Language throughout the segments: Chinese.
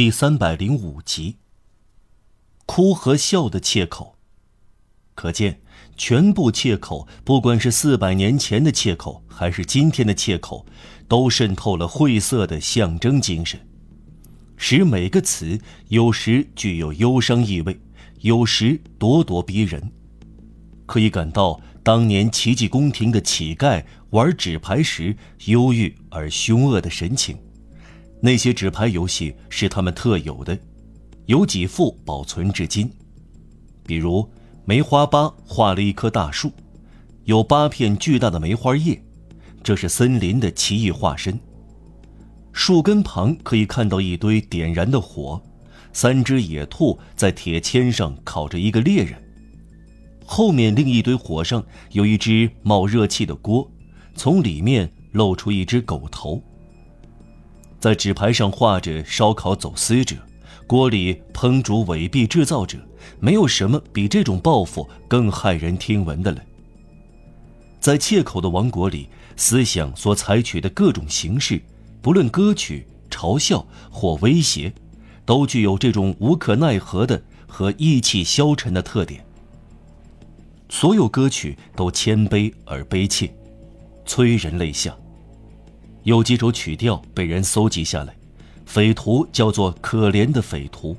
第三百零五集。哭和笑的切口，可见全部切口，不管是四百年前的切口，还是今天的切口，都渗透了晦涩的象征精神，使每个词有时具有忧伤意味，有时咄咄逼人，可以感到当年奇迹宫廷的乞丐玩纸牌时忧郁而凶恶的神情。那些纸牌游戏是他们特有的，有几幅保存至今。比如，梅花八画了一棵大树，有八片巨大的梅花叶，这是森林的奇异化身。树根旁可以看到一堆点燃的火，三只野兔在铁签上烤着一个猎人。后面另一堆火上有一只冒热气的锅，从里面露出一只狗头。在纸牌上画着烧烤走私者，锅里烹煮伪币制造者，没有什么比这种报复更骇人听闻的了。在切口的王国里，思想所采取的各种形式，不论歌曲、嘲笑或威胁，都具有这种无可奈何的和意气消沉的特点。所有歌曲都谦卑而悲切，催人泪下。有几首曲调被人搜集下来，匪徒叫做“可怜的匪徒”，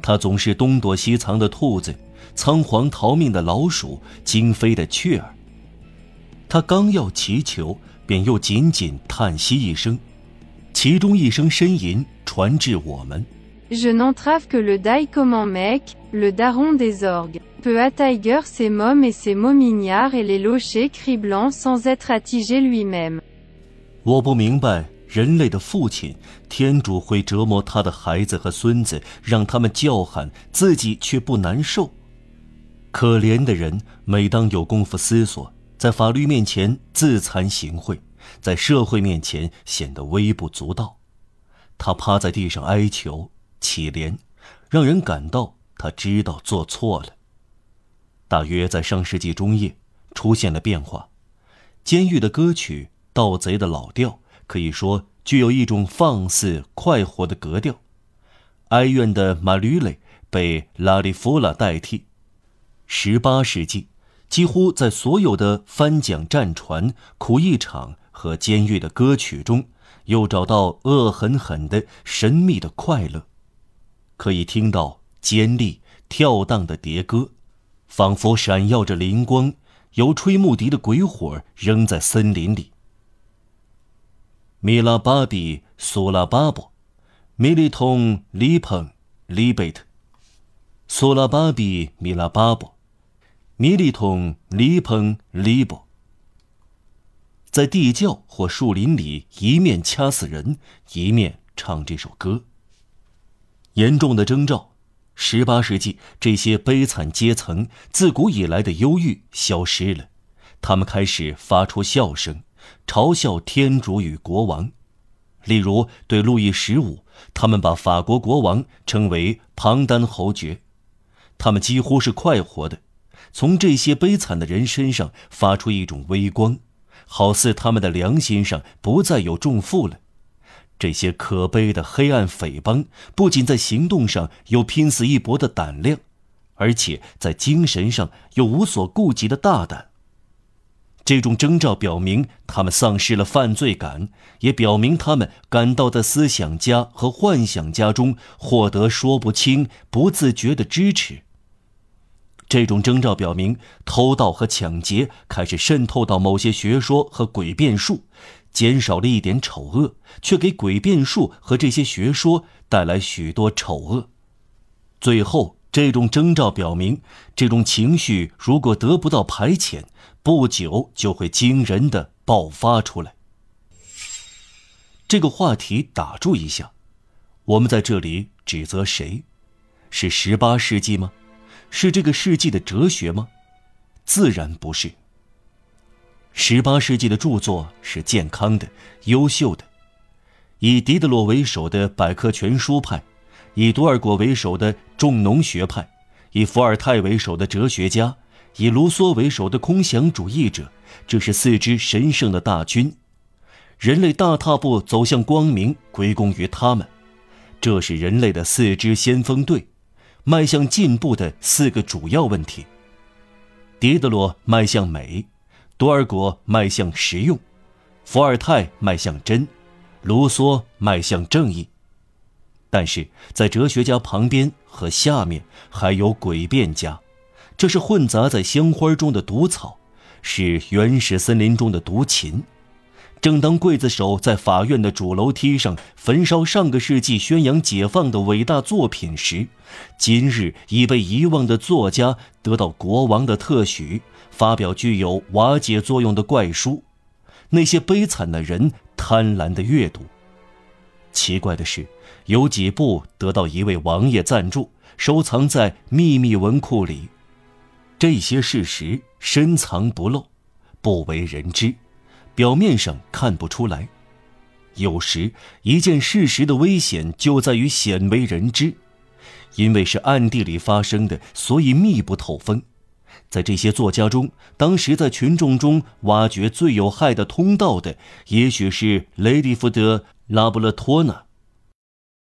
他总是东躲西藏的兔子，仓皇逃命的老鼠，惊飞的雀儿。他刚要祈求，便又紧紧叹息一声，其中一声呻吟传至我们。Je n'entrave que le die comme un mec, le daron des orgues. Peu à tiger ses mômes et ses momignards et les lochers criblants sans être attigé lui-même. 我不明白人类的父亲天主会折磨他的孩子和孙子，让他们叫喊，自己却不难受。可怜的人，每当有功夫思索，在法律面前自惭形秽，在社会面前显得微不足道。他趴在地上哀求、乞怜，让人感到他知道做错了。大约在上世纪中叶，出现了变化，监狱的歌曲。盗贼的老调可以说具有一种放肆快活的格调，哀怨的马吕雷被拉里夫拉代替。十八世纪，几乎在所有的翻桨战船、苦役场和监狱的歌曲中，又找到恶狠狠的神秘的快乐，可以听到尖利跳荡的迭歌，仿佛闪耀着灵光，由吹木笛的鬼火扔在森林里。米拉巴比苏拉巴布，米利通里蓬里贝特，苏拉巴比米拉巴布，米利通里蓬里布。在地窖或树林里，一面掐死人，一面唱这首歌。严重的征兆：十八世纪，这些悲惨阶层自古以来的忧郁消失了，他们开始发出笑声。嘲笑天主与国王，例如对路易十五，他们把法国国王称为庞丹侯爵。他们几乎是快活的，从这些悲惨的人身上发出一种微光，好似他们的良心上不再有重负了。这些可悲的黑暗匪帮不仅在行动上有拼死一搏的胆量，而且在精神上有无所顾忌的大胆。这种征兆表明他们丧失了犯罪感，也表明他们感到在思想家和幻想家中获得说不清、不自觉的支持。这种征兆表明偷盗和抢劫开始渗透到某些学说和诡辩术，减少了一点丑恶，却给诡辩术和这些学说带来许多丑恶。最后，这种征兆表明，这种情绪如果得不到排遣。不久就会惊人的爆发出来。这个话题打住一下，我们在这里指责谁？是十八世纪吗？是这个世纪的哲学吗？自然不是。十八世纪的著作是健康的、优秀的，以狄德罗为首的百科全书派，以多尔衮为首的重农学派，以伏尔泰为首的哲学家。以卢梭为首的空想主义者，这是四支神圣的大军。人类大踏步走向光明，归功于他们。这是人类的四支先锋队，迈向进步的四个主要问题。狄德罗迈向美，多尔果迈向实用，伏尔泰迈向真，卢梭迈向正义。但是在哲学家旁边和下面还有诡辩家，这是混杂在鲜花中的毒草，是原始森林中的毒禽。正当刽子手在法院的主楼梯上焚烧上个世纪宣扬解放的伟大作品时，今日已被遗忘的作家得到国王的特许，发表具有瓦解作用的怪书。那些悲惨的人贪婪的阅读。奇怪的是，有几部得到一位王爷赞助，收藏在秘密文库里。这些事实深藏不露，不为人知。表面上看不出来，有时一件事实的危险就在于鲜为人知，因为是暗地里发生的，所以密不透风。在这些作家中，当时在群众中挖掘最有害的通道的，也许是雷迪福德·拉布勒托纳。